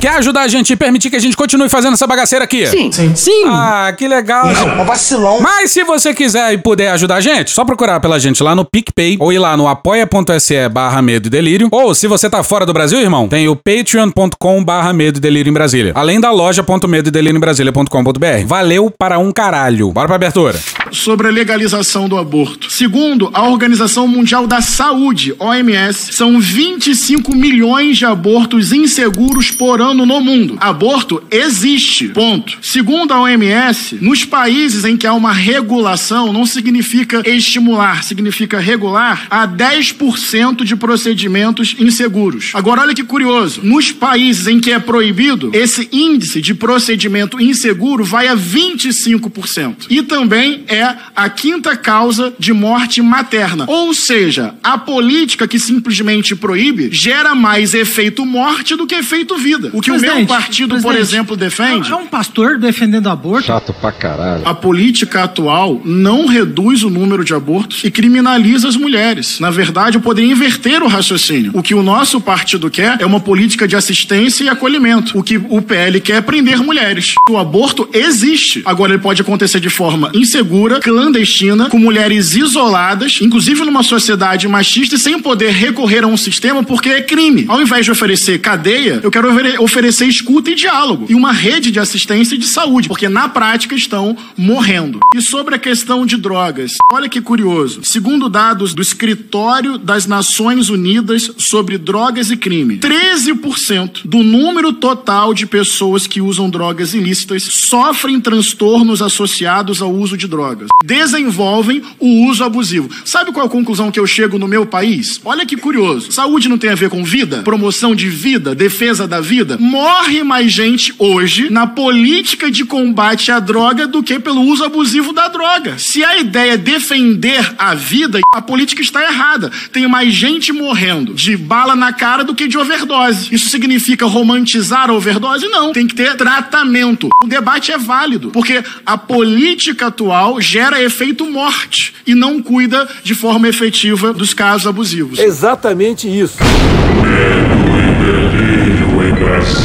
Quer ajudar a gente e permitir que a gente continue fazendo essa bagaceira aqui? Sim. Sim. Sim. Ah, que legal. Não, um vacilão. Mas se você quiser e puder ajudar a gente, só procurar pela gente lá no PicPay ou ir lá no apoia.se barra medo e delírio. Ou se você tá fora do Brasil, irmão, tem o patreon.com barra medo e delírio em Brasília. Além da loja.medo e delírio em Brasília.com.br. Valeu para um caralho. Bora pra abertura. sobre a legalização do aborto. Segundo a Organização Mundial da Saúde, OMS, são 25 milhões de abortos inseguros por ano no mundo. Aborto existe. Ponto. Segundo a OMS, nos países em que há uma regulação, não significa estimular, significa regular, há 10% de procedimentos inseguros. Agora, olha que curioso. Nos países em que é proibido, esse índice de procedimento inseguro vai a 25%. E também é a quinta causa de morte materna. Ou seja, a política que simplesmente proíbe gera mais efeito morte do que efeito vida. O que o meu partido, por exemplo, defende. É um pastor defendendo aborto. Chato pra caralho. A política atual não reduz o número de abortos e criminaliza as mulheres. Na verdade, eu poderia inverter o raciocínio. O que o nosso partido quer é uma política de assistência e acolhimento. O que o PL quer é prender mulheres. O aborto existe. Agora, ele pode acontecer de forma insegura, clandestina, com mulheres isoladas, inclusive numa sociedade machista e sem poder recorrer a um sistema porque é crime. Ao invés de oferecer cadeia, eu quero oferecer escuta e diálogo e uma rede de assistência e de saúde, porque na prática estão morrendo. E sobre a questão de drogas, olha que curioso. Segundo dados do Escritório das Nações Unidas sobre Drogas e Crime, 13% do número total de pessoas que usam drogas ilícitas sofrem transtornos associados ao uso de drogas. Desenvolvem o uso abusivo. Sabe qual a conclusão que eu chego no meu país? Olha que curioso. Saúde não tem a ver com vida? Promoção de vida, defesa da vida? Morre mais gente hoje na política de combate à droga do que pelo uso abusivo da droga. Se a ideia é defender a vida, a política está errada. Tem mais gente morrendo de bala na cara do que de overdose. Isso significa romantizar a overdose? Não. Tem que ter tratamento. O debate é válido, porque a política atual gera efeito morte e não cuida de forma efetiva dos casos abusivos. Exatamente isso.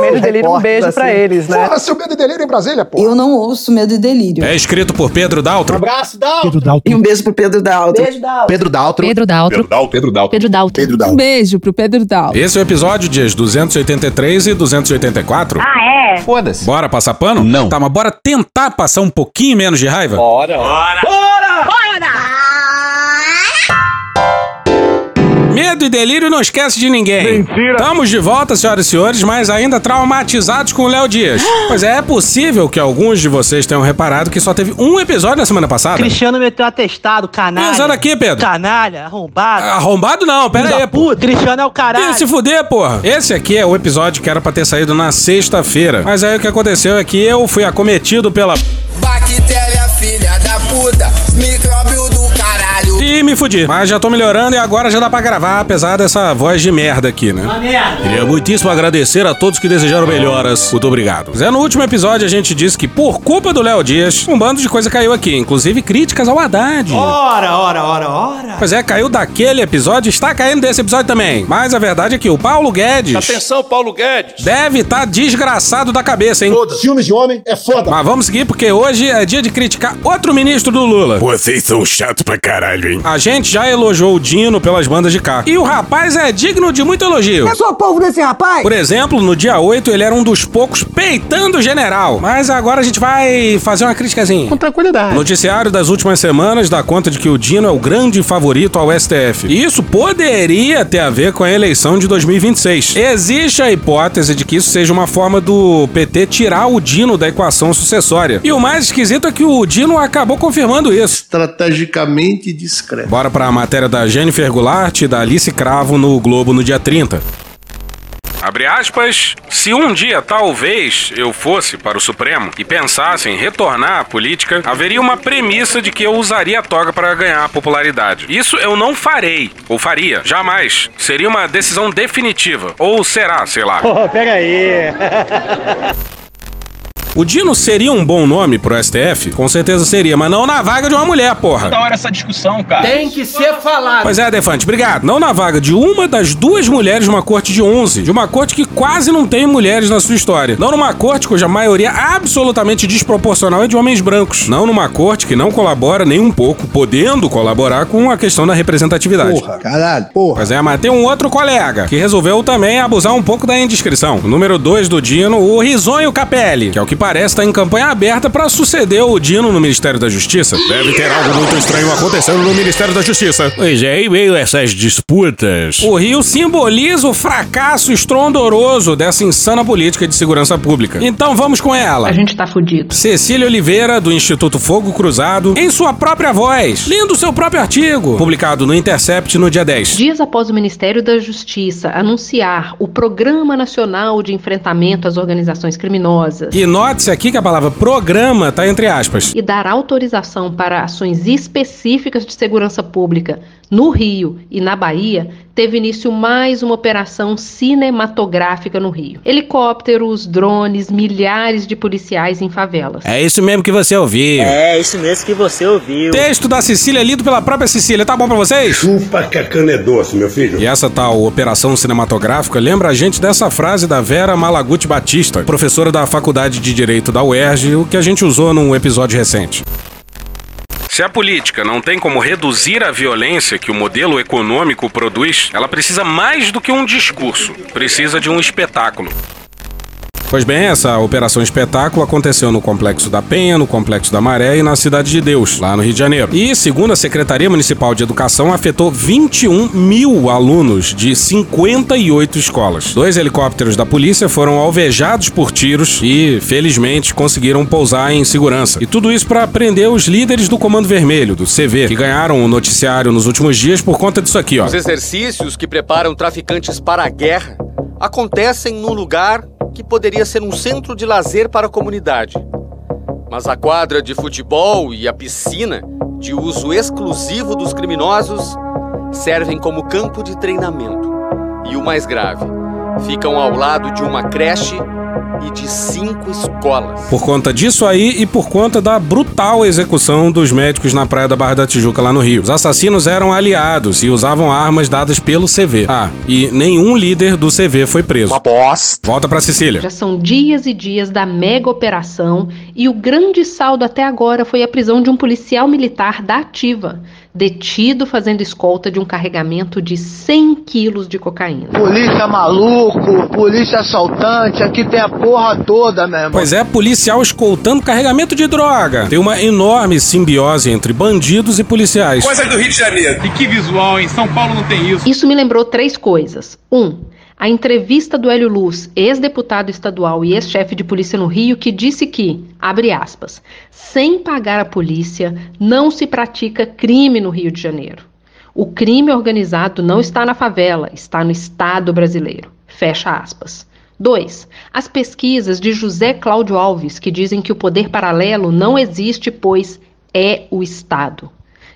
Medo e delírio, um beijo pra eles, né? Porra, seu medo e delírio em Brasília, pô. Eu não ouço medo e delírio. é escrito por Pedro Daltro. Abraço, Dal. Pedro Dalton. E um beijo pro Pedro Daltro. Beijo da Pedro Daltro. Pedro Daltro. Pedro Dalton. Pedro Daltro. Pedro Um Daltro. beijo pro Pedro Daltro. Esse é o episódio dias 283 e 284. Ah, é? Foda-se. Bora passar pano? Não. Tá, mas bora tentar passar um pouquinho menos de raiva? Medo e delírio não esquece de ninguém. Mentira. Estamos de volta, senhoras e senhores, mas ainda traumatizados com o Léo Dias. pois é, é possível que alguns de vocês tenham reparado que só teve um episódio na semana passada. Cristiano meteu atestado, canalha. Ih, sai daqui, Pedro. Canalha, arrombado. Arrombado não, pera aí, pô. Puta, Cristiano é o caralho. Ih, se fuder, porra. Esse aqui é o episódio que era pra ter saído na sexta-feira. Mas aí o que aconteceu é que eu fui acometido pela... Bactéria, filha da puta, caralho. E me fudi. Mas já tô melhorando e agora já dá pra gravar, apesar dessa voz de merda aqui, né? Uma merda. Queria muitíssimo agradecer a todos que desejaram melhoras. Muito obrigado. Zé, no último episódio a gente disse que por culpa do Léo Dias, um bando de coisa caiu aqui, inclusive críticas ao Haddad. Ora, ora, ora, ora. Pois é, caiu daquele episódio, está caindo desse episódio também. Mas a verdade é que o Paulo Guedes Atenção, Paulo Guedes. deve estar desgraçado da cabeça, hein? Filmes de homem é foda. Mas vamos seguir porque hoje é dia de criticar outro ministro do Lula. Vocês são chatos pra caralho, hein? A gente já elogiou o Dino pelas bandas de cá. E o rapaz é digno de muito elogio. sou povo desse rapaz? Por exemplo, no dia 8 ele era um dos poucos peitando o general. Mas agora a gente vai fazer uma criticazinha. Com tranquilidade. O noticiário das últimas semanas dá conta de que o Dino é o grande favorito ao STF. E isso poderia ter a ver com a eleição de 2026. Existe a hipótese de que isso seja uma forma do PT tirar o Dino da equação sucessória. E o mais esquisito é que o Dino acabou confirmando isso. Estrategicamente Bora pra matéria da Jennifer Goulart e da Alice Cravo no Globo no dia 30. Abre aspas, se um dia talvez eu fosse para o Supremo e pensasse em retornar à política, haveria uma premissa de que eu usaria a toga para ganhar popularidade. Isso eu não farei, ou faria, jamais. Seria uma decisão definitiva, ou será, sei lá. Pô, pera aí. O Dino seria um bom nome pro STF? Com certeza seria, mas não na vaga de uma mulher, porra. Da hora essa discussão, cara. Tem que ser falado. Pois é, Defante, obrigado. Não na vaga de uma das duas mulheres de uma corte de 11. De uma corte que quase não tem mulheres na sua história. Não numa corte cuja maioria absolutamente desproporcional é de homens brancos. Não numa corte que não colabora nem um pouco, podendo colaborar com a questão da representatividade. Porra, caralho, porra. Pois é, mas tem um outro colega que resolveu também abusar um pouco da indiscrição. O número 2 do Dino, o Risonho Capelli, que é o que parece estar em campanha aberta para suceder o Dino no Ministério da Justiça. Deve ter algo muito estranho acontecendo no Ministério da Justiça. Pois é, e meio a essas disputas. O Rio simboliza o fracasso estrondoroso dessa insana política de segurança pública. Então vamos com ela. A gente tá fudido. Cecília Oliveira, do Instituto Fogo Cruzado, em sua própria voz, lendo seu próprio artigo, publicado no Intercept no dia 10. Dias após o Ministério da Justiça anunciar o Programa Nacional de Enfrentamento às Organizações Criminosas. E note-se aqui que a palavra programa tá entre aspas. E dar autorização para ações específicas de segurança pública no Rio e na Bahia, teve início mais uma operação cinematográfica no Rio. Helicópteros, drones, milhares de policiais em favelas. É isso mesmo que você ouviu. É, isso mesmo que você ouviu. Texto da Cecília lido pela própria Cecília. Tá bom pra vocês? Chupa que a cana é doce, meu filho. E essa tal operação cinematográfica lembra a gente dessa frase da Vera Malaguti Batista, professora da Faculdade de Direito da UERJ, o que a gente usou num episódio recente. Se a política não tem como reduzir a violência que o modelo econômico produz, ela precisa mais do que um discurso, precisa de um espetáculo. Pois bem, essa operação espetáculo aconteceu no Complexo da Penha, no Complexo da Maré e na Cidade de Deus, lá no Rio de Janeiro. E, segundo a Secretaria Municipal de Educação, afetou 21 mil alunos de 58 escolas. Dois helicópteros da polícia foram alvejados por tiros e, felizmente, conseguiram pousar em segurança. E tudo isso para prender os líderes do Comando Vermelho, do CV, que ganharam o noticiário nos últimos dias por conta disso aqui, ó. Os exercícios que preparam traficantes para a guerra acontecem num lugar que poderia ser um centro de lazer para a comunidade. Mas a quadra de futebol e a piscina, de uso exclusivo dos criminosos, servem como campo de treinamento. E o mais grave, ficam ao lado de uma creche e de cinco escolas. Por conta disso aí e por conta da brutal execução dos médicos na praia da Barra da Tijuca lá no Rio. Os assassinos eram aliados e usavam armas dadas pelo CV. Ah, e nenhum líder do CV foi preso. Uma bosta. Volta pra Sicília. Já são dias e dias da mega operação e o grande saldo até agora foi a prisão de um policial militar da Ativa, detido fazendo escolta de um carregamento de 100 quilos de cocaína. Polícia maluco, polícia assaltante, aqui tem a porra toda, meu irmão. Pois é, policial escoltando carregamento de droga. Tem uma enorme simbiose entre bandidos e policiais. Coisa do Rio de Janeiro. E que visual, hein? São Paulo não tem isso. Isso me lembrou três coisas. Um, a entrevista do Hélio Luz, ex-deputado estadual e ex-chefe de polícia no Rio, que disse que, abre aspas, sem pagar a polícia, não se pratica crime no Rio de Janeiro. O crime organizado não está na favela, está no Estado brasileiro. Fecha aspas. 2. As pesquisas de José Cláudio Alves, que dizem que o poder paralelo não existe, pois é o Estado.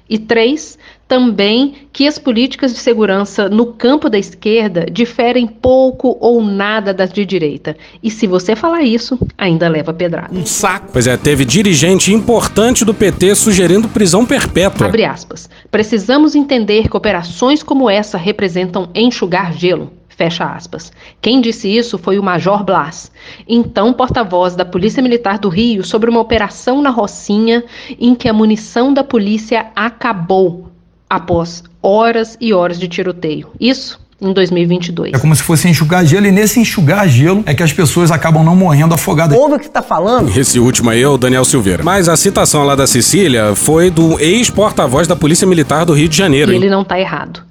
E três, também que as políticas de segurança no campo da esquerda diferem pouco ou nada das de direita. E se você falar isso, ainda leva pedrada. Um saco. Pois é, teve dirigente importante do PT sugerindo prisão perpétua. Abre aspas. Precisamos entender que operações como essa representam enxugar gelo. Fecha aspas. Quem disse isso foi o Major Blas, então porta-voz da Polícia Militar do Rio, sobre uma operação na Rocinha em que a munição da polícia acabou após horas e horas de tiroteio. Isso em 2022. É como se fosse enxugar gelo, e nesse enxugar gelo é que as pessoas acabam não morrendo afogadas. Ouve o que você tá falando? Esse último aí é o Daniel Silveira. Mas a citação lá da Sicília foi do ex-porta-voz da Polícia Militar do Rio de Janeiro. E hein? ele não está errado.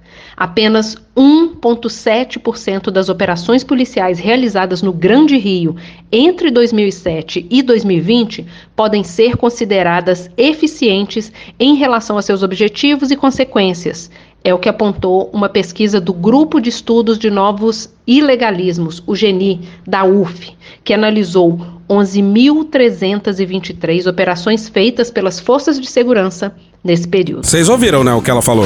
Apenas 1,7% das operações policiais realizadas no Grande Rio entre 2007 e 2020 podem ser consideradas eficientes em relação a seus objetivos e consequências. É o que apontou uma pesquisa do Grupo de Estudos de Novos Ilegalismos, o GENI, da UF, que analisou 11.323 operações feitas pelas forças de segurança nesse período. Vocês ouviram, né, o que ela falou?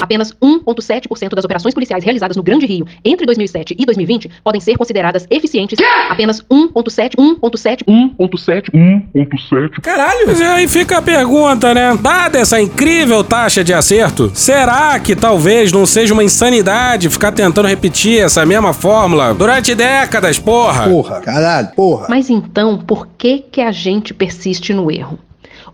Apenas 1,7% das operações policiais realizadas no Grande Rio entre 2007 e 2020 podem ser consideradas eficientes. Apenas 1,7, 1,7, 1,7, 1,7. Caralho! Mas aí fica a pergunta, né? Dada essa incrível taxa de acerto, será que talvez não seja uma insanidade ficar tentando repetir essa mesma fórmula durante décadas, porra? Porra, caralho, porra. Mas então, por que que a gente persiste no erro?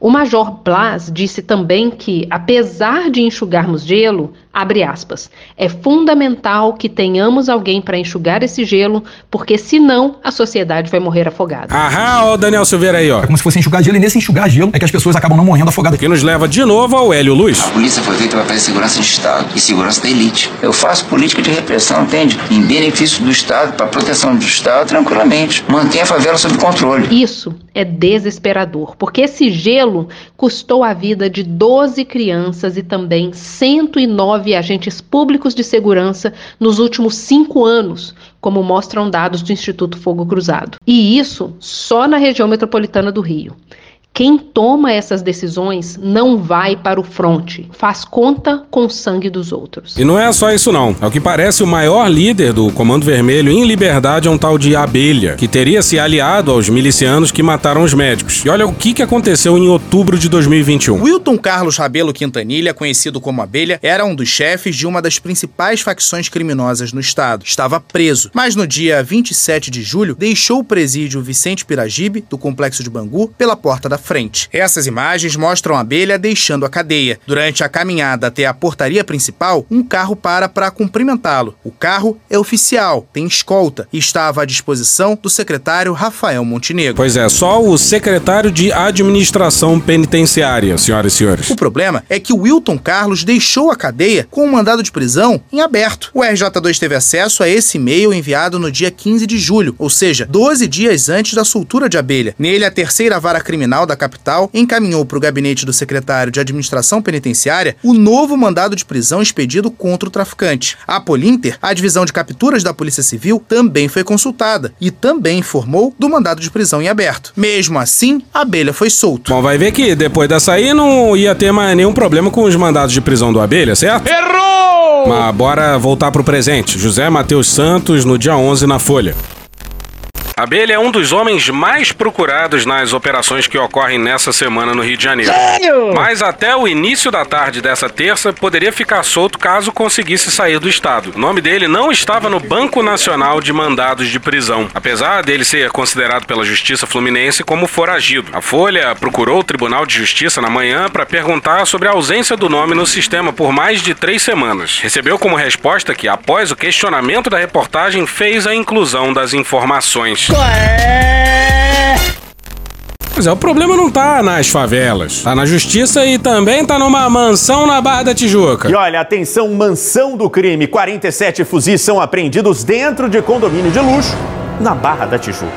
O Major Blas disse também que, apesar de enxugarmos gelo, abre aspas, é fundamental que tenhamos alguém para enxugar esse gelo, porque senão a sociedade vai morrer afogada. Aham, ó o Daniel Silveira aí, ó. É como se fosse enxugar gelo e nesse enxugar gelo é que as pessoas acabam não morrendo afogadas. Que nos leva de novo ao Hélio Luz. A polícia foi feita para fazer segurança de Estado e segurança da elite. Eu faço política de repressão, entende? Em benefício do Estado, para proteção do Estado, tranquilamente. Mantenha a favela sob controle. Isso é desesperador, porque esse gelo custou a vida de 12 crianças e também 109 agentes públicos de segurança nos últimos cinco anos, como mostram dados do Instituto Fogo Cruzado. E isso só na região metropolitana do Rio. Quem toma essas decisões não vai para o fronte, faz conta com o sangue dos outros. E não é só isso não. Ao que parece, o maior líder do Comando Vermelho em liberdade é um tal de Abelha, que teria se aliado aos milicianos que mataram os médicos. E olha o que, que aconteceu em outubro de 2021. Wilton Carlos Rabelo Quintanilha, conhecido como Abelha, era um dos chefes de uma das principais facções criminosas no estado. Estava preso, mas no dia 27 de julho deixou o presídio Vicente Piragibe, do complexo de Bangu, pela porta da frente. Essas imagens mostram a abelha deixando a cadeia. Durante a caminhada até a portaria principal, um carro para para cumprimentá-lo. O carro é oficial, tem escolta e estava à disposição do secretário Rafael Montenegro. Pois é, só o secretário de Administração Penitenciária, senhoras e senhores. O problema é que o Wilton Carlos deixou a cadeia com um mandado de prisão em aberto. O RJ2 teve acesso a esse e-mail enviado no dia 15 de julho, ou seja, 12 dias antes da soltura de abelha. Nele, a terceira vara criminal da capital encaminhou para o gabinete do secretário de Administração Penitenciária o novo mandado de prisão expedido contra o traficante. A Polinter, a divisão de capturas da Polícia Civil, também foi consultada e também informou do mandado de prisão em aberto. Mesmo assim, a abelha foi solto. Bom, vai ver que depois dessa aí não ia ter mais nenhum problema com os mandados de prisão do Abelha, certo? Errou! Mas bora voltar pro presente. José Matheus Santos no dia 11 na Folha. Abelha é um dos homens mais procurados nas operações que ocorrem nessa semana no Rio de Janeiro. Sério? Mas até o início da tarde dessa terça poderia ficar solto caso conseguisse sair do estado. O nome dele não estava no Banco Nacional de Mandados de Prisão, apesar dele ser considerado pela Justiça Fluminense como foragido. A Folha procurou o Tribunal de Justiça na manhã para perguntar sobre a ausência do nome no sistema por mais de três semanas. Recebeu como resposta que, após o questionamento da reportagem, fez a inclusão das informações. Pois é, o problema não tá nas favelas, tá na justiça e também tá numa mansão na Barra da Tijuca. E olha, atenção, mansão do crime. 47 fuzis são apreendidos dentro de condomínio de luxo na Barra da Tijuca.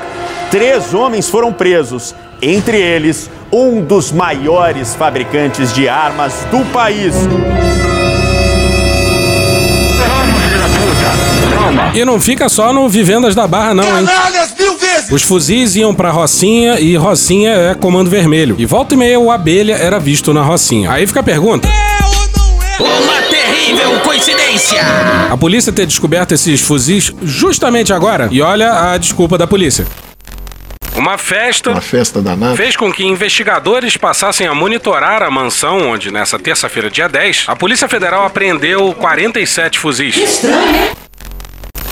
Três homens foram presos, entre eles um dos maiores fabricantes de armas do país. E não fica só no Vivendas da Barra, não, hein? Os fuzis iam pra Rocinha e Rocinha é Comando Vermelho. E volta e meia o Abelha era visto na Rocinha. Aí fica a pergunta. Uma terrível coincidência! A polícia ter descoberto esses fuzis justamente agora? E olha a desculpa da polícia. Uma festa, Uma festa danada. fez com que investigadores passassem a monitorar a mansão onde, nessa terça-feira, dia 10, a Polícia Federal apreendeu 47 fuzis.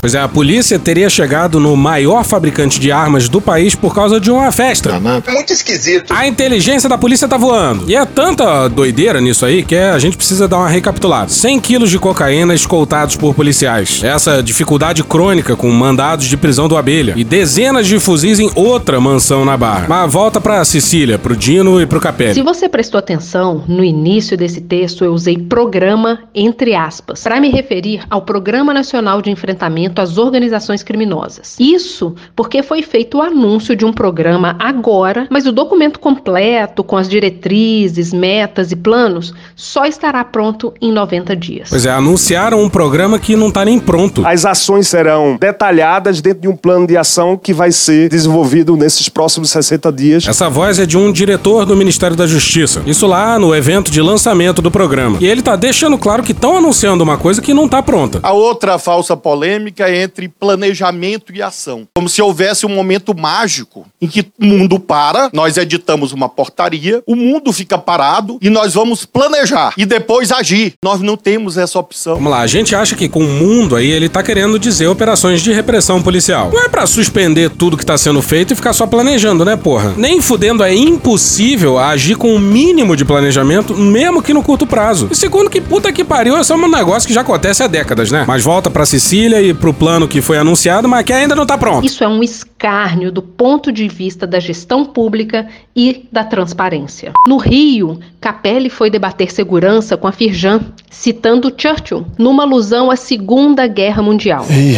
Pois é, a polícia teria chegado no maior fabricante de armas do país por causa de uma festa. Muito esquisito. A inteligência da polícia tá voando. E é tanta doideira nisso aí que a gente precisa dar uma recapitulada. 100 quilos de cocaína escoltados por policiais. Essa dificuldade crônica com mandados de prisão do Abelha. E dezenas de fuzis em outra mansão na Barra. Mas volta pra Sicília, pro Dino e pro Capelli. Se você prestou atenção, no início desse texto eu usei programa entre aspas para me referir ao Programa Nacional de Enfrentamento financiamento às organizações criminosas. Isso porque foi feito o anúncio de um programa agora, mas o documento completo, com as diretrizes, metas e planos, só estará pronto em 90 dias. Pois é, anunciaram um programa que não está nem pronto. As ações serão detalhadas dentro de um plano de ação que vai ser desenvolvido nesses próximos 60 dias. Essa voz é de um diretor do Ministério da Justiça. Isso lá no evento de lançamento do programa. E ele tá deixando claro que estão anunciando uma coisa que não tá pronta. A outra falsa polêmica entre planejamento e ação. Como se houvesse um momento mágico em que o mundo para, nós editamos uma portaria, o mundo fica parado e nós vamos planejar e depois agir. Nós não temos essa opção. Vamos lá, a gente acha que com o mundo aí ele tá querendo dizer operações de repressão policial. Não é para suspender tudo que tá sendo feito e ficar só planejando, né, porra? Nem fudendo é impossível agir com o um mínimo de planejamento, mesmo que no curto prazo. E segundo que puta que pariu, esse é um negócio que já acontece há décadas, né? Mas volta para Sicília e pro plano que foi anunciado, mas que ainda não tá pronto. Isso é um escárnio do ponto de vista da gestão pública e da transparência. No Rio, Capelli foi debater segurança com a Firjan, citando Churchill, numa alusão à Segunda Guerra Mundial. Ih,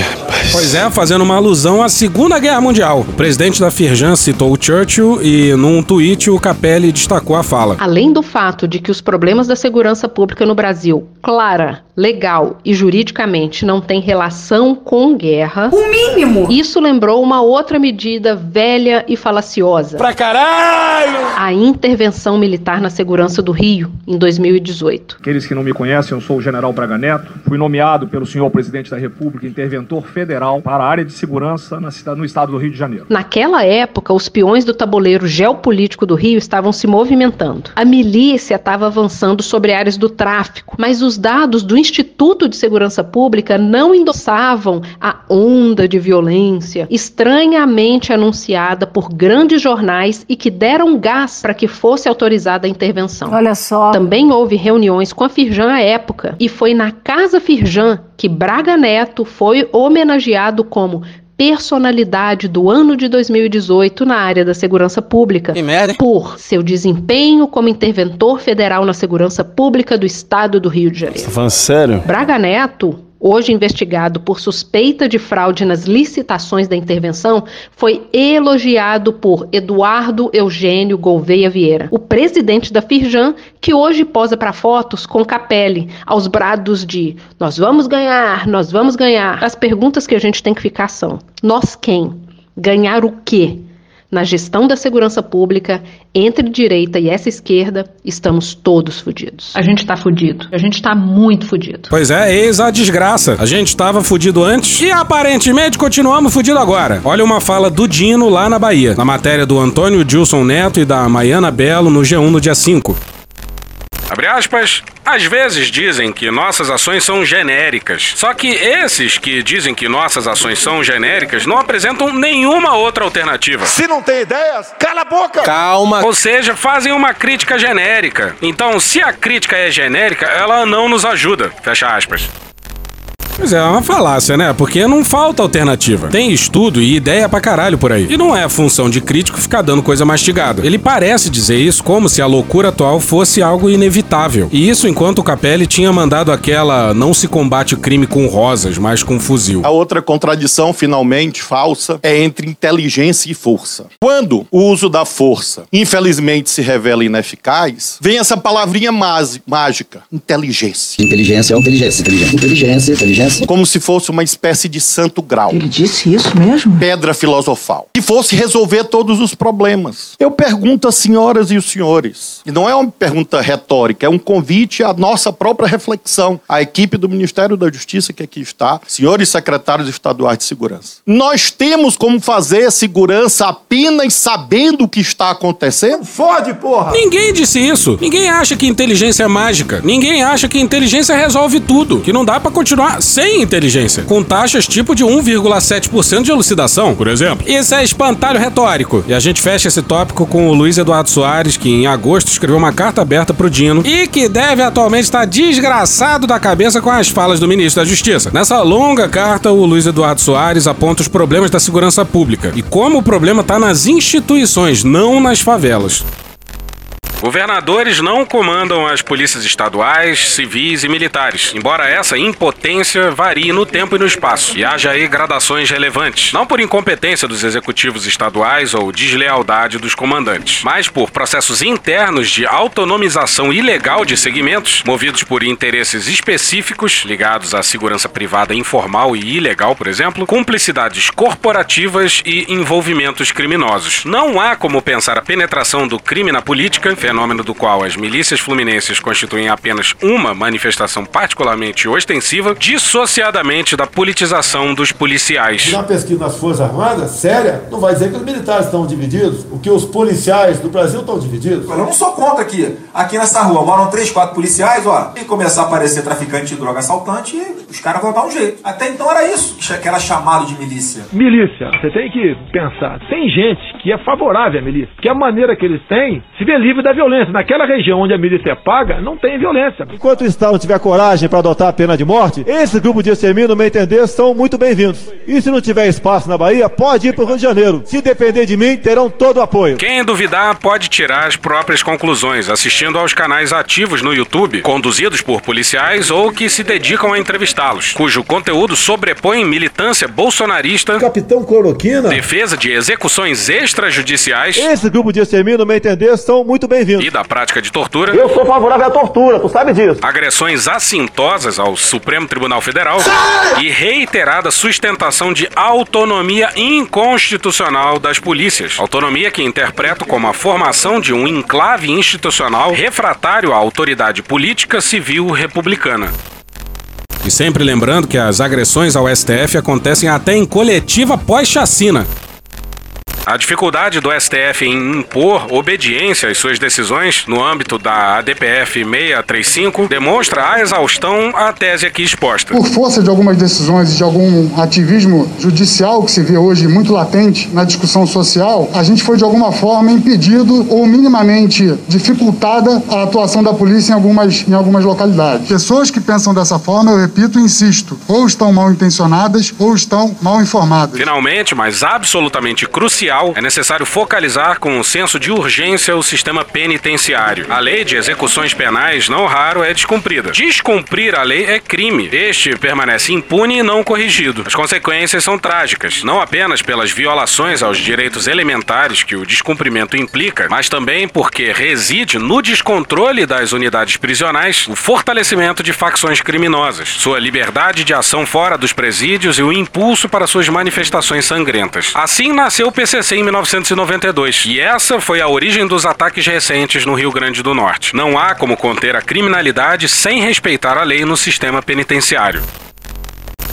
pois é, fazendo uma alusão à Segunda Guerra Mundial. O presidente da Firjan citou o Churchill e, num tweet, o Capelli destacou a fala. Além do fato de que os problemas da segurança pública no Brasil, clara, legal e juridicamente não têm relação com guerra. O mínimo! Isso lembrou uma outra medida velha e falaciosa. Pra caralho! A intervenção militar na segurança do Rio, em 2018. Aqueles que não me conhecem, eu sou o general Braga Neto. Fui nomeado pelo senhor presidente da República interventor federal para a área de segurança na cidade, no estado do Rio de Janeiro. Naquela época, os peões do tabuleiro geopolítico do Rio estavam se movimentando. A milícia estava avançando sobre áreas do tráfico, mas os dados do Instituto de Segurança Pública não endossavam a onda de violência estranhamente anunciada por grandes jornais e que deram gás para que fosse autorizada a intervenção. Olha só. Também houve reuniões com a Firjan à época e foi na Casa Firjan que Braga Neto foi homenageado como personalidade do ano de 2018 na área da segurança pública por seu desempenho como interventor federal na segurança pública do estado do Rio de Janeiro. Você tá falando sério? Braga Neto hoje investigado por suspeita de fraude nas licitações da intervenção, foi elogiado por Eduardo Eugênio Gouveia Vieira, o presidente da Firjan, que hoje posa para fotos com Capelli, aos brados de nós vamos ganhar, nós vamos ganhar. As perguntas que a gente tem que ficar são: nós quem? Ganhar o quê? Na gestão da segurança pública, entre direita e essa esquerda, estamos todos fudidos. A gente tá fudido. A gente tá muito fudido. Pois é, eis a desgraça. A gente tava fudido antes e aparentemente continuamos fudido agora. Olha uma fala do Dino lá na Bahia, na matéria do Antônio Dilson Neto e da Maiana Belo no G1 no dia 5. Abre aspas. Às vezes dizem que nossas ações são genéricas. Só que esses que dizem que nossas ações são genéricas não apresentam nenhuma outra alternativa. Se não tem ideias, cala a boca! Calma. Ou seja, fazem uma crítica genérica. Então, se a crítica é genérica, ela não nos ajuda. Fecha aspas. Pois é, é uma falácia, né? Porque não falta alternativa. Tem estudo e ideia pra caralho por aí. E não é a função de crítico ficar dando coisa mastigada. Ele parece dizer isso como se a loucura atual fosse algo inevitável. E isso enquanto o Capelli tinha mandado aquela não se combate o crime com rosas, mas com fuzil. A outra contradição, finalmente, falsa, é entre inteligência e força. Quando o uso da força, infelizmente, se revela ineficaz, vem essa palavrinha mágica, inteligência. Inteligência é inteligência, inteligência, inteligência, Como se fosse uma espécie de santo grau. Ele disse isso mesmo? Pedra filosofal. Que fosse resolver todos os problemas. Eu pergunto às senhoras e os senhores, e não é uma pergunta retórica, é um convite à nossa própria reflexão, à equipe do Ministério da Justiça que aqui está, senhores secretários estaduais de segurança. Nós temos como fazer segurança apenas sabendo o que está acontecendo? Fode, porra! Ninguém disse isso. Ninguém acha que inteligência é mágica. Ninguém acha que inteligência resolve tudo. Que não dá para continuar sem inteligência, com taxas tipo de 1,7% de elucidação, por exemplo. Isso é espantalho retórico. E a gente fecha esse tópico com o Luiz Eduardo Soares, que em agosto escreveu uma carta aberta pro Dino e que deve atualmente estar desgraçado da cabeça com as falas do ministro da Justiça. Nessa longa carta, o Luiz Eduardo Soares aponta os problemas da segurança pública e como o problema está nas instituições, não nas favelas. Governadores não comandam as polícias estaduais, civis e militares, embora essa impotência varie no tempo e no espaço, e haja aí gradações relevantes, não por incompetência dos executivos estaduais ou deslealdade dos comandantes, mas por processos internos de autonomização ilegal de segmentos, movidos por interesses específicos ligados à segurança privada informal e ilegal, por exemplo, cumplicidades corporativas e envolvimentos criminosos. Não há como pensar a penetração do crime na política, fenômeno do qual as milícias fluminenses constituem apenas uma manifestação particularmente ostensiva, dissociadamente da politização dos policiais. Uma pesquisa nas Forças Armadas, séria, não vai dizer que os militares estão divididos, o que os policiais do Brasil estão divididos. Eu não sou contra aqui. Aqui nessa rua moram três, quatro policiais, ó. E começar a aparecer traficante de droga assaltante, os caras vão dar um jeito. Até então era isso que era chamado de milícia. Milícia, você tem que pensar. Tem gente que é favorável à milícia, que a maneira que eles têm se vê livre da violência. Naquela região onde a milícia é paga, não tem violência. Enquanto o Estado não tiver coragem para adotar a pena de morte, esse grupo de extermínio, no meu entender, são muito bem-vindos. E se não tiver espaço na Bahia, pode ir para o Rio de Janeiro. Se depender de mim, terão todo o apoio. Quem duvidar pode tirar as próprias conclusões assistindo aos canais ativos no YouTube, conduzidos por policiais ou que se dedicam a entrevistá-los, cujo conteúdo sobrepõe militância bolsonarista, Capitão Cloroquina, defesa de execuções extrajudiciais esse grupo de extermínio, no meu entender, são muito bem-vindos. e da prática de tortura, Eu sou favorável à tortura, tu sabe disso. agressões assintosas ao Supremo Tribunal Federal e reiterada sustentação de autonomia inconstitucional das polícias. Autonomia que interpreto como a formação de um enclave institucional refratário à autoridade política civil republicana. E sempre lembrando que as agressões ao STF acontecem até em coletiva pós-chacina. A dificuldade do STF em impor obediência às suas decisões no âmbito da ADPF 635 demonstra a exaustão a tese aqui exposta. Por força de algumas decisões e de algum ativismo judicial que se vê hoje muito latente na discussão social, a gente foi de alguma forma impedido ou minimamente dificultada a atuação da polícia em algumas, em algumas localidades. Pessoas que pensam dessa forma, eu repito e insisto, ou estão mal intencionadas ou estão mal informadas. Finalmente, mas absolutamente crucial, é necessário focalizar com um senso de urgência o sistema penitenciário. A lei de execuções penais, não raro, é descumprida. Descumprir a lei é crime. Este permanece impune e não corrigido. As consequências são trágicas, não apenas pelas violações aos direitos elementares que o descumprimento implica, mas também porque reside no descontrole das unidades prisionais o fortalecimento de facções criminosas, sua liberdade de ação fora dos presídios e o impulso para suas manifestações sangrentas. Assim nasceu o PCC em 1992, e essa foi a origem dos ataques recentes no Rio Grande do Norte. Não há como conter a criminalidade sem respeitar a lei no sistema penitenciário.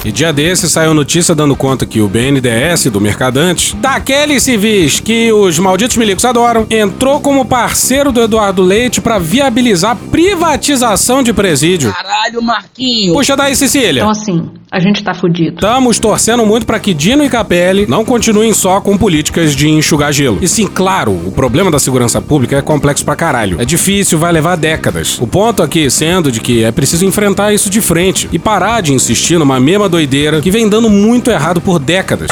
E dia desses saiu notícia dando conta que o BNDES do Mercadante, daqueles civis que os malditos milicos adoram, entrou como parceiro do Eduardo Leite para viabilizar privatização de presídio. Caralho, Marquinho. Puxa daí, Cecília. Então, assim, a gente tá fudido. Estamos torcendo muito para que Dino e Capelli não continuem só com políticas de enxugar gelo. E sim, claro, o problema da segurança pública é complexo pra caralho. É difícil, vai levar décadas. O ponto aqui sendo de que é preciso enfrentar isso de frente e parar de insistir numa mesma doideira que vem dando muito errado por décadas.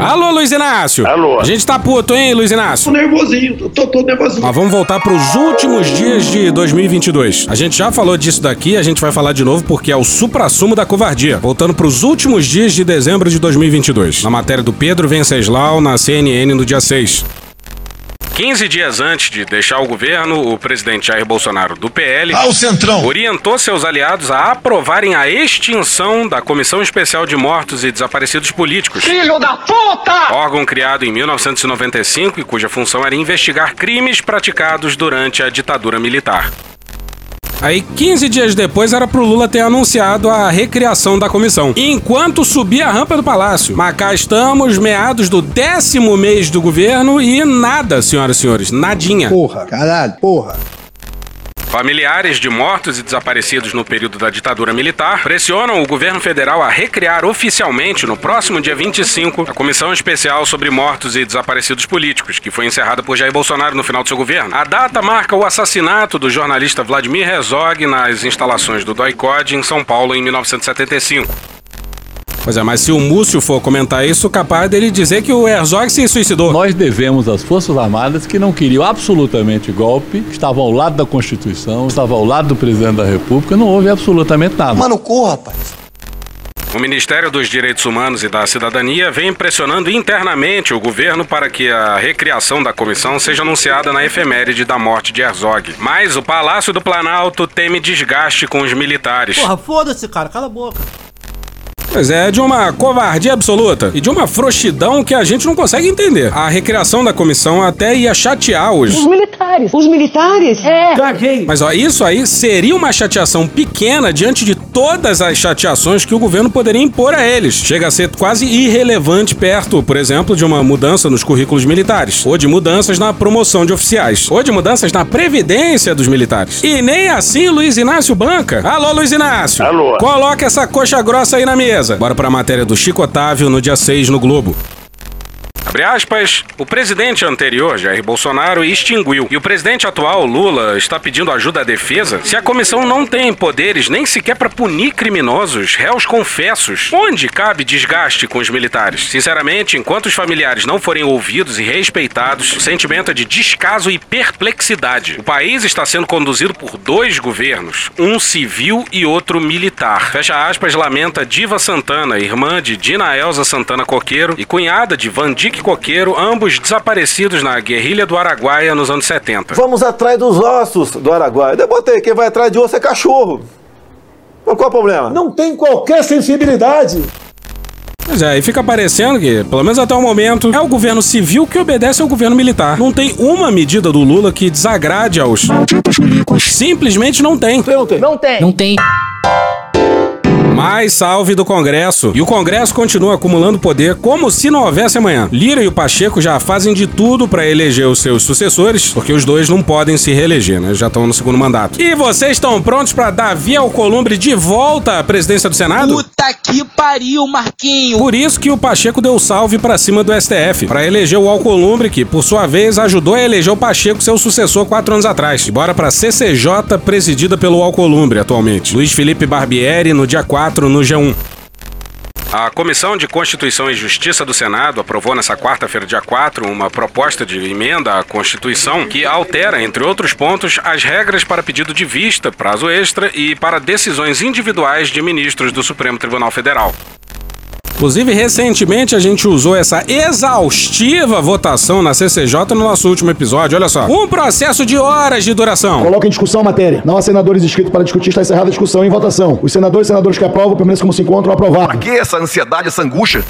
Alô, Luiz Inácio! Alô. A gente tá puto, hein, Luiz Inácio? Tô nervosinho, tô, tô nervosinho. Mas vamos voltar pros últimos dias de 2022. A gente já falou disso daqui, a gente vai falar de novo porque é o suprassumo da covardia. Voltando pros últimos dias de dezembro de 2022. Na matéria do Pedro Venceslau na CNN no dia 6. 15 dias antes de deixar o governo, o presidente Jair Bolsonaro, do PL, Ah, o Centrão. orientou seus aliados a aprovarem a extinção da Comissão Especial de Mortos e Desaparecidos Políticos. Filho da puta! Órgão criado em 1995 e cuja função era investigar crimes praticados durante a ditadura militar. Aí, 15 dias depois, era pro Lula ter anunciado a recriação da comissão. Enquanto subia a rampa do palácio. Mas cá estamos, meados do décimo mês do governo e nada, senhoras e senhores, nadinha. Porra, caralho, porra. Familiares de mortos e desaparecidos no período da ditadura militar pressionam o governo federal a recriar oficialmente, no próximo dia 25, a Comissão Especial sobre Mortos e Desaparecidos Políticos, que foi encerrada por Jair Bolsonaro no final do seu governo. A data marca o assassinato do jornalista Vladimir Herzog nas instalações do DOI-CODE em São Paulo em 1975. Pois é, mas se o Múcio for comentar isso, capaz dele dizer que o Herzog se suicidou. Nós devemos às Forças Armadas que não queriam absolutamente golpe, estavam ao lado da Constituição, estavam ao lado do presidente da República, não houve absolutamente nada. Mano, corra, rapaz. O Ministério dos Direitos Humanos e da Cidadania vem pressionando internamente o governo para que a recriação da comissão seja anunciada na efeméride da morte de Herzog. Mas o Palácio do Planalto teme desgaste com os militares. Porra, foda-se, cara. Cala a boca. Pois é, de uma covardia absoluta e de uma frouxidão que a gente não consegue entender. A recriação da comissão até ia chatear os. Os militares. Os militares? É. Caguei. Mas ó, isso aí seria uma chateação pequena diante de todas as chateações que o governo poderia impor a eles. Chega a ser quase irrelevante perto, por exemplo, de uma mudança nos currículos militares, ou de mudanças na promoção de oficiais, ou de mudanças na previdência dos militares. E nem assim Luiz Inácio banca. Alô, Luiz Inácio. Alô. Coloca essa coxa grossa aí na mesa. Bora pra matéria do Chico Otávio no dia 6 no Globo. Abre aspas, o presidente anterior, Jair Bolsonaro, extinguiu. E o presidente atual, Lula, está pedindo ajuda à defesa se a comissão não tem poderes nem sequer para punir criminosos, réus confessos. Onde cabe desgaste com os militares? Sinceramente, enquanto os familiares não forem ouvidos e respeitados, o sentimento é de descaso e perplexidade. O país está sendo conduzido por dois governos, um civil e outro militar. Fecha aspas, lamenta Diva Santana, irmã de Dina Elza Santana Coqueiro e cunhada de Vandic Coqueiro, ambos desaparecidos na guerrilha do Araguaia nos anos 70. Vamos atrás dos ossos do Araguaia. Eu botei, quem vai atrás de osso é cachorro. Mas qual o problema? Não tem qualquer sensibilidade. Pois é, e fica parecendo que, pelo menos até o momento, é o governo civil que obedece ao governo militar. Não tem uma medida do Lula que desagrade aos. Simplesmente não tem. Não tem. Não tem. Não tem. Mais salve do Congresso. E o Congresso continua acumulando poder como se não houvesse amanhã. Lira e o Pacheco já fazem de tudo para eleger os seus sucessores, porque os dois não podem se reeleger, né? Já estão no segundo mandato. E vocês estão prontos para Davi Alcolumbre de volta à presidência do Senado? Puta que pariu, Marquinho. Por isso que o Pacheco deu salve para cima do STF, para eleger o Alcolumbre, que por sua vez ajudou a eleger o Pacheco, seu sucessor, quatro anos atrás. E bora pra CCJ, presidida pelo Alcolumbre atualmente. Luiz Felipe Barbieri, no dia 4 no G1. A Comissão de Constituição e Justiça do Senado aprovou nessa quarta-feira, dia 4, uma proposta de emenda à Constituição que altera, entre outros pontos, as regras para pedido de vista, prazo extra e para decisões individuais de ministros do Supremo Tribunal Federal. Inclusive, recentemente a gente usou essa exaustiva votação na CCJ no nosso último episódio. Olha só. Um processo de horas de duração. Coloca em discussão a matéria. Não há senadores inscritos para discutir, está encerrada a discussão em votação. Os senadores e senadores que aprovam permanecem como se encontram aprovados. Pra que essa ansiedade, essa angústia?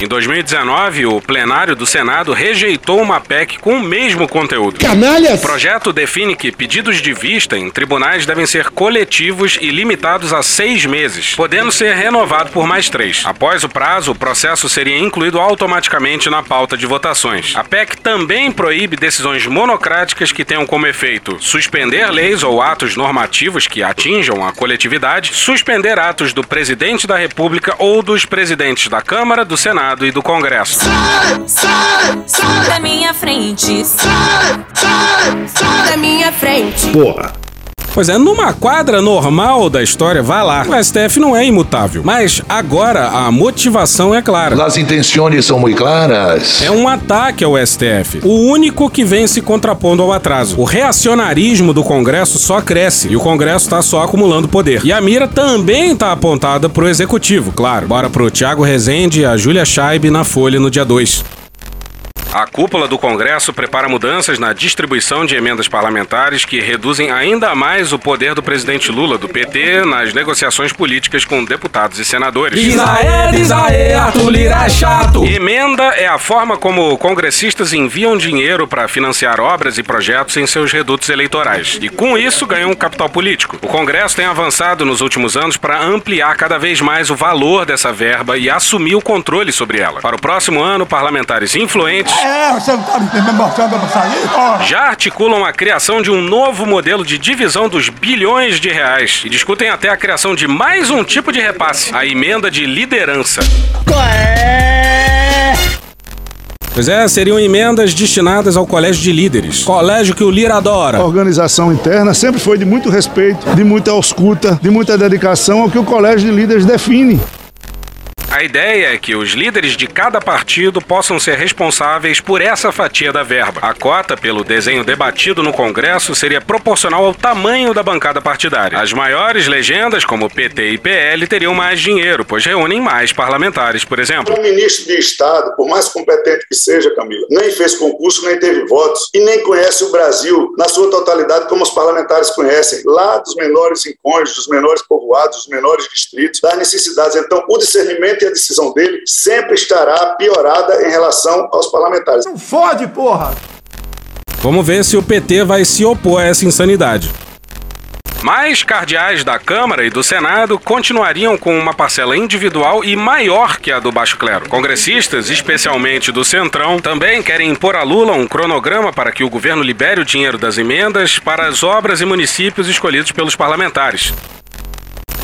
Em 2019, o plenário do Senado rejeitou uma PEC com o mesmo conteúdo. Canalhas! O projeto define que pedidos de vista em tribunais devem ser coletivos e limitados a seis meses, podendo ser renovado por mais três. Após o prazo, o processo seria incluído automaticamente na pauta de votações. A PEC também proíbe decisões monocráticas que tenham como efeito suspender leis ou atos normativos que atinjam a coletividade, suspender atos do presidente da República ou dos presidentes da Câmara, do Senado e do Congresso. Sai, sai, sai da minha frente. Sai, sai, sai da minha frente. Porra. Pois é, numa quadra normal da história, vá lá. O STF não é imutável. Mas agora a motivação é clara. As intenções são muito claras. É um ataque ao STF. O único que vem se contrapondo ao atraso. O reacionarismo do Congresso só cresce e o Congresso está só acumulando poder. E a mira também está apontada pro Executivo, claro. Bora pro Tiago Rezende e a Júlia Scheib na Folha no dia 2. A cúpula do Congresso prepara mudanças na distribuição de emendas parlamentares que reduzem ainda mais o poder do presidente Lula, do PT, nas negociações políticas com deputados e senadores. Arthur Lira é chato. Emenda é a forma como congressistas enviam dinheiro para financiar obras e projetos em seus redutos eleitorais. E com isso ganham um capital político. O Congresso tem avançado nos últimos anos para ampliar cada vez mais o valor dessa verba e assumir o controle sobre ela. Para o próximo ano, parlamentares influentes É, você não tá me mostrando pra sair? Já articulam a criação de um novo modelo de divisão dos bilhões de reais e discutem até a criação de mais um tipo de repasse, a emenda de liderança. Pois é, seriam emendas destinadas ao colégio de líderes. Colégio que o Lira adora. A organização interna sempre foi de muito respeito, de muita ausculta, de muita dedicação ao que o colégio de líderes define. A ideia é que os líderes de cada partido possam ser responsáveis por essa fatia da verba. A cota, pelo desenho debatido no Congresso, seria proporcional ao tamanho da bancada partidária. As maiores legendas, como PT e PL, teriam mais dinheiro, pois reúnem mais parlamentares, por exemplo. Um ministro de Estado, por mais competente que seja, Camila, nem fez concurso, nem teve votos e nem conhece o Brasil na sua totalidade como os parlamentares conhecem, lá dos menores rincões, dos menores povoados, dos menores distritos, das necessidades. Então, o discernimento e a decisão dele sempre estará piorada em relação aos parlamentares. Não fode, porra! Vamos ver se o PT vai se opor a essa insanidade. Mas cardeais da Câmara e do Senado continuariam com uma parcela individual e maior que a do baixo clero. Congressistas, especialmente do Centrão, também querem impor a Lula um cronograma para que o governo libere o dinheiro das emendas para as obras e municípios escolhidos pelos parlamentares.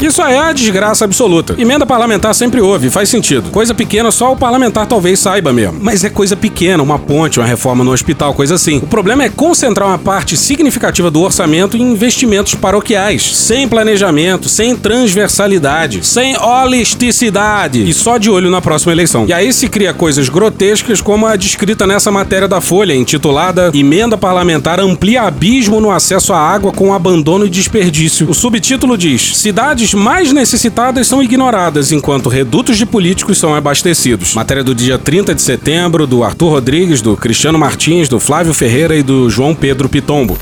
Isso aí é a desgraça absoluta. Emenda parlamentar sempre houve, faz sentido. Coisa pequena só o parlamentar talvez saiba mesmo. Mas é coisa pequena, uma ponte, uma reforma no hospital, coisa assim. O problema é concentrar uma parte significativa do orçamento em investimentos paroquiais, sem planejamento, sem transversalidade, sem holisticidade e só de olho na próxima eleição. E aí se cria coisas grotescas como a descrita nessa matéria da Folha, intitulada Emenda Parlamentar amplia abismo no acesso à água com abandono e desperdício. O subtítulo diz: Cidades mais necessitadas são ignoradas, enquanto redutos de políticos são abastecidos. Matéria do dia 30 de setembro, do Arthur Rodrigues, do Cristiano Martins, do Flávio Ferreira e do João Pedro Pitombo.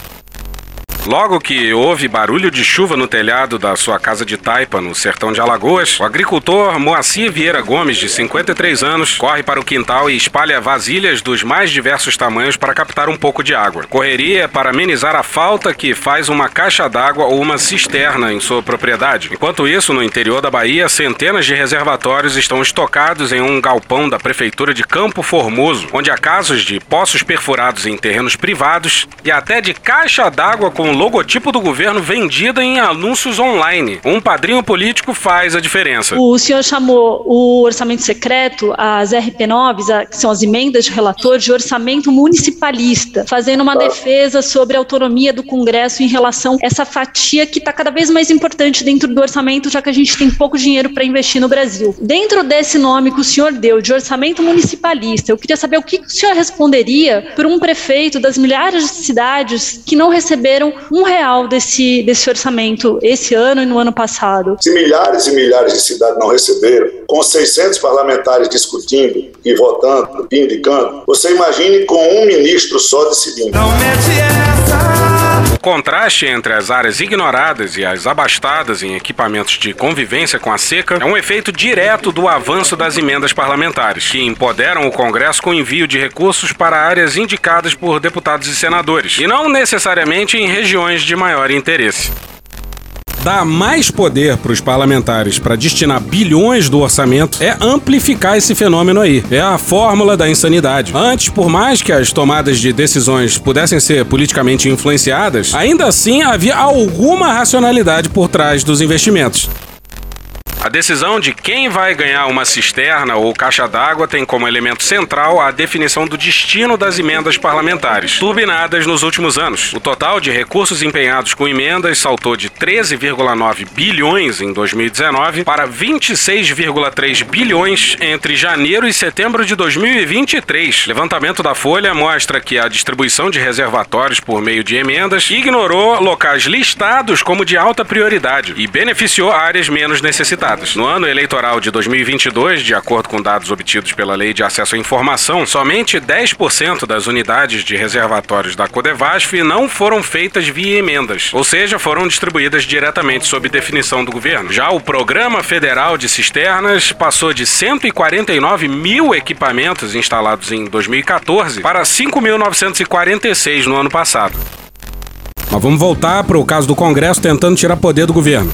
Logo que houve barulho de chuva no telhado da sua casa de taipa, no sertão de Alagoas, o agricultor Moacir Vieira Gomes, de 53 anos, corre para o quintal e espalha vasilhas dos mais diversos tamanhos para captar um pouco de água. Correria para amenizar a falta que faz uma caixa d'água ou uma cisterna em sua propriedade. Enquanto isso, no interior da Bahia, centenas de reservatórios estão estocados em um galpão da prefeitura de Campo Formoso, onde há casos de poços perfurados em terrenos privados e até de caixa d'água com logotipo do governo vendida em anúncios online. Um padrinho político faz a diferença. O senhor chamou o orçamento secreto, as RP9, que são as emendas de relator, de orçamento municipalista, fazendo uma defesa sobre a autonomia do Congresso em relação a essa fatia que está cada vez mais importante dentro do orçamento, já que a gente tem pouco dinheiro para investir no Brasil. Dentro desse nome que o senhor deu, de orçamento municipalista, eu queria saber o que o senhor responderia para um prefeito das milhares de cidades que não receberam um real desse, desse orçamento esse ano e no ano passado. Se milhares e milhares de cidades não receberam, com 600 parlamentares discutindo e votando e indicando, você imagine com um ministro só decidindo. Não mete essa. O contraste entre as áreas ignoradas e as abastadas em equipamentos de convivência com a seca é um efeito direto do avanço das emendas parlamentares, que empoderam o Congresso com envio de recursos para áreas indicadas por deputados e senadores, e não necessariamente em regiões de maior interesse. Dar mais poder para os parlamentares para destinar bilhões do orçamento é amplificar esse fenômeno aí. É a fórmula da insanidade. Antes, por mais que as tomadas de decisões pudessem ser politicamente influenciadas, ainda assim havia alguma racionalidade por trás dos investimentos. A decisão de quem vai ganhar uma cisterna ou caixa d'água tem como elemento central a definição do destino das emendas parlamentares, turbinadas nos últimos anos. O total de recursos empenhados com emendas saltou de 13,9 bilhões em 2019 para 26,3 bilhões entre janeiro e setembro de 2023. Levantamento da Folha mostra que a distribuição de reservatórios por meio de emendas ignorou locais listados como de alta prioridade e beneficiou áreas menos necessitadas. No ano eleitoral de 2022, de acordo com dados obtidos pela Lei de Acesso à Informação, somente 10% das unidades de reservatórios da Codevasf não foram feitas via emendas, ou seja, foram distribuídas diretamente sob definição do governo. Já o Programa Federal de Cisternas passou de 149 mil equipamentos instalados em 2014 para 5.946 no ano passado. Mas vamos voltar para o caso do Congresso tentando tirar poder do governo.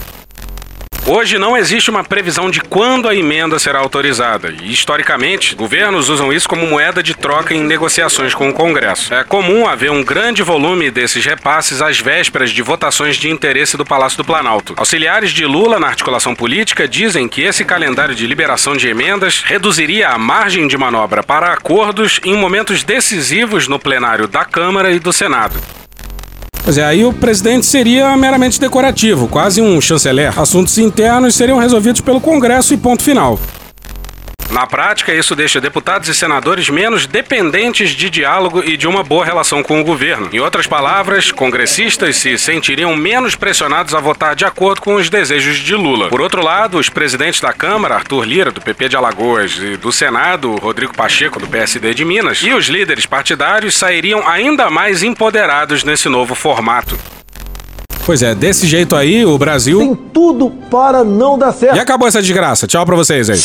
Hoje não existe uma previsão de quando a emenda será autorizada e, historicamente, governos usam isso como moeda de troca em negociações com o Congresso. É comum haver um grande volume desses repasses às vésperas de votações de interesse do Palácio do Planalto. Auxiliares de Lula na articulação política dizem que esse calendário de liberação de emendas reduziria a margem de manobra para acordos em momentos decisivos no plenário da Câmara e do Senado. Pois é, aí o presidente seria meramente decorativo, quase um chanceler. Assuntos internos seriam resolvidos pelo Congresso e ponto final. Na prática, isso deixa deputados e senadores menos dependentes de diálogo e de uma boa relação com o governo. Em outras palavras, congressistas se sentiriam menos pressionados a votar de acordo com os desejos de Lula. Por outro lado, os presidentes da Câmara, Arthur Lira, do PP de Alagoas, e do Senado, Rodrigo Pacheco, do PSD de Minas, e os líderes partidários sairiam ainda mais empoderados nesse novo formato. Pois é, desse jeito aí, o Brasil. Tem tudo para não dar certo. E acabou essa desgraça. Tchau pra vocês aí.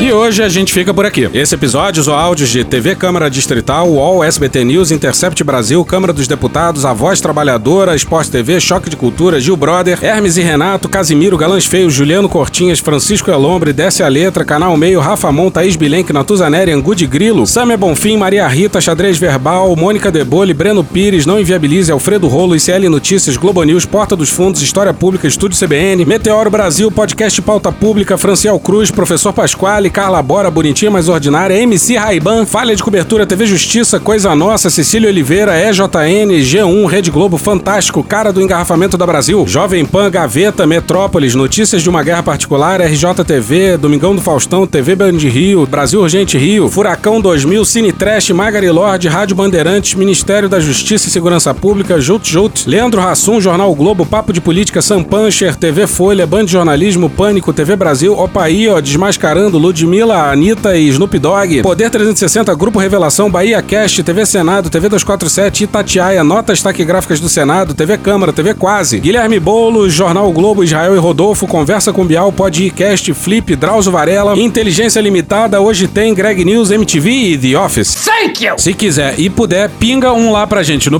E hoje a gente fica por aqui. Esse episódio usou áudios de TV Câmara Distrital, UOL, SBT News, Intercept Brasil, Câmara dos Deputados, A Voz Trabalhadora, Esporte TV, Choque de Cultura, Gil Brother, Hermes e Renato, Casimiro, Galãs Feios, Juliano Cortinhas, Francisco Elombre, Desce a Letra, Canal Meio, Rafa Mon, Thaís Bilenque, Natuzaneri, Angu de Grilo, Samia Bonfim, Maria Rita, Xadrez Verbal, Mônica Debole, Breno Pires, Não Inviabilize, Alfredo Rolo, ICL Notícias, Globo News, Porta dos Fundos, História Pública, Estúdio CBN, Meteoro Brasil, Podcast Pauta Pública, Franciel Cruz, Professor Pasquale, Carla Bora, Bonitinha Mais Ordinária, MC Raiban, Falha de Cobertura, TV Justiça, Coisa Nossa, Cecília Oliveira, EJN, G1, Rede Globo, Fantástico, Cara do Engarrafamento da Brasil, Jovem Pan, Gaveta, Metrópolis, Notícias de uma Guerra Particular, RJTV, Domingão do Faustão, TV Band Rio, Brasil Urgente Rio, Furacão 2000, Cine Trash, Magari Lorde, Rádio Bandeirantes, Ministério da Justiça e Segurança Pública, Jut Jut, Leandro Rassum, Jornal Globo, Papo de Política, Sam Puncher, TV Folha, Band Jornalismo, Pânico, TV Brasil, Opaí, ó, Desmascarando, Ludmilla, Anitta e Snoop Dogg, Poder 360, Grupo Revelação, Bahia Cast, TV Senado, TV 247, Itatiaia, Notas Taquigráficas do Senado, TV Câmara, TV Quase, Guilherme Boulos, Jornal Globo, Israel e Rodolfo, Conversa com Bial, Podcast, Flip, Drauzio Varela, Inteligência Limitada, hoje tem Greg News, MTV e The Office. Thank you! Se quiser e puder, pinga um lá pra gente no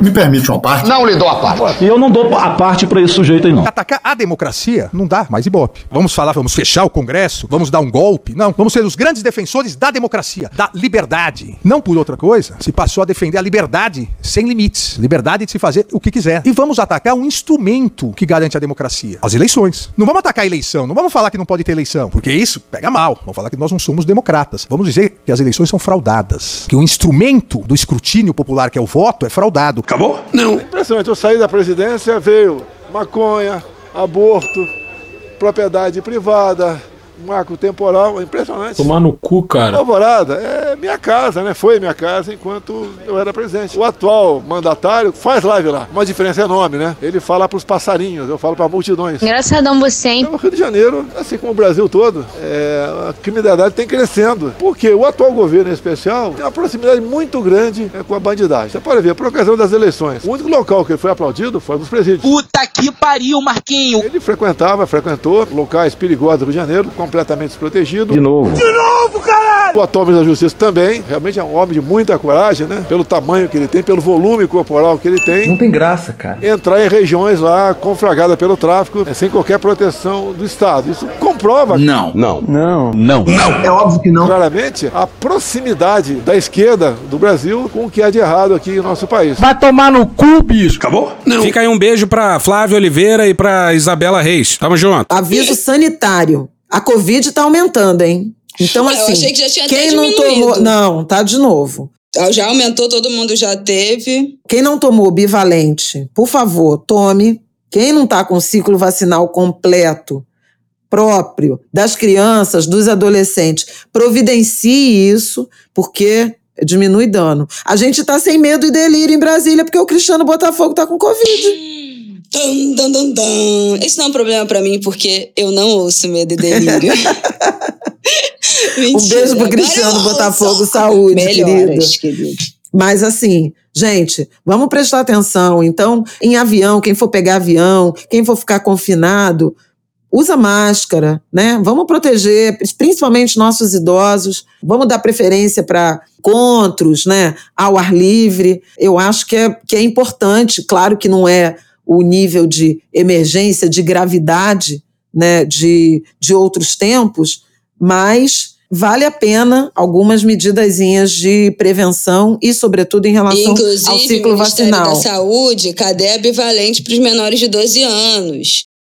Me permite uma parte? Não lhe dou a parte. E eu não dou a parte pra esse sujeito aí, não. Atacar a democracia não dá mais ibope. Vamos falar, vamos fechar o Congresso, vamos dar um golpe. Não, vamos ser os grandes defensores da democracia, da liberdade. Não por outra coisa, se passou a defender a liberdade sem limites, liberdade de se fazer o que quiser. E vamos atacar um instrumento que garante a democracia, as eleições. Não vamos atacar a eleição, não vamos falar que não pode ter eleição, porque isso pega mal. Vamos falar que nós não somos democratas. Vamos dizer que as eleições são fraudadas, que o instrumento do escrutínio popular, que é o voto, é fraudado. Acabou? Não. Impressionante, eu saí da presidência, veio maconha, aborto, propriedade privada, marco temporal, impressionante. Tomar no cu, cara. Alvorada é minha casa, né? Foi minha casa enquanto eu era presidente. O atual mandatário faz live lá. Uma diferença enorme, né? Ele fala pros passarinhos, eu falo para multidões. Engraçadão você, hein? No Rio de Janeiro, assim como o Brasil todo, é, a criminalidade tem crescendo. Porque o atual governo, em especial, tem uma proximidade muito grande é, com a bandidagem. Você pode ver, por ocasião das eleições, o único local que ele foi aplaudido foi nos presídios. Puta que pariu, Marquinho! Ele frequentava, frequentou locais perigosos do Rio de Janeiro, completamente desprotegido. De novo. De novo, caralho! O atual ministro da Justiça também, realmente é um homem de muita coragem, né? Pelo tamanho que ele tem, pelo volume corporal que ele tem. Não tem graça, cara. Entrar em regiões lá conflagradas pelo tráfico, é, sem qualquer proteção do Estado. Isso comprova. Não. Não. Não. Não. Não. É óbvio que não. Claramente, a proximidade da esquerda do Brasil com o que há de errado aqui em nosso país. Vai tomar no cu, bicho. Acabou? Não. Fica aí um beijo pra Flávia Oliveira e pra Isabela Reis. Tamo junto. Aviso sanitário. A Covid tá aumentando, hein? Então, Ué, eu assim, achei que já tinha quem não tomou. Não, tá de novo. Já aumentou, todo mundo já teve. Quem não tomou bivalente, por favor, tome. Quem não está com ciclo vacinal completo, próprio, das crianças, dos adolescentes, providencie isso, porque diminui dano. A gente está sem medo e delírio em Brasília, porque o Cristiano Botafogo está com Covid. Dun, dun, dun, dun. Isso não é um problema pra mim, porque eu não ouço medo e delírio. um beijo pro Cristiano. Botafogo, saúde, Melhoras, querido. querido. Mas assim, gente, vamos prestar atenção. Então, em avião, quem for pegar avião, quem for ficar confinado, usa máscara, né? Vamos proteger, principalmente nossos idosos. Vamos dar preferência para encontros, né? Ao ar livre. Eu acho que é, que é importante. Claro que não é o nível de emergência, de gravidade, né? De, de outros tempos, mas vale a pena algumas medidazinhas de prevenção e, sobretudo, em relação Inclusive, ao ciclo o Ministério vacinal. da Saúde, cadê a bivalente para os menores de 12 anos?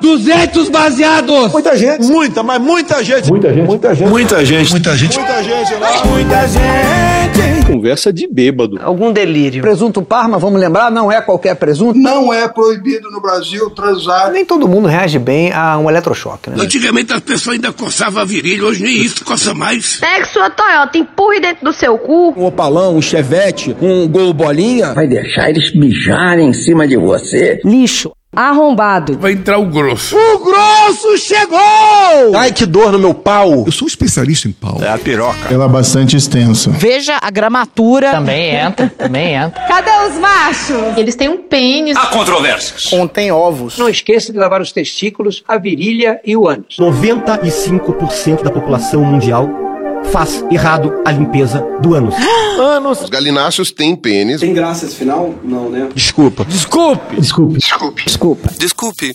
200 baseados? Muita gente. Muita, mas muita gente. Muita gente. Muita gente. Muita gente. Muita gente. Muita gente. Muita gente. Conversa de bêbado. Algum delírio. Presunto Parma, vamos lembrar, não é qualquer presunto. Não é proibido no Brasil transar. Nem todo mundo reage bem a um eletrochoque, né? Antigamente as pessoas ainda coçavam a virilha, hoje nem isso coça mais. Pegue sua Toyota, empurre dentro do seu cu. Um opalão, um chevette, um gol bolinha. Vai deixar eles mijarem em cima de você? Lixo. Arrombado. Vai entrar o grosso. O grosso chegou! Ai, que dor no meu pau. Eu sou especialista em pau. É a piroca. Ela é bastante extensa. Veja a gramatura. Também entra, também entra. Cadê os machos? Eles têm um pênis. Há controvérsias. Contém ovos. Não esqueça de lavar os testículos, a virilha e o ânus. 95% da população mundial faz errado a limpeza do ânus. Anos. Os galináceos têm pênis. Tem graça esse final? Não, né? Desculpa. Desculpe. Desculpe. Desculpe. Desculpa. Desculpe.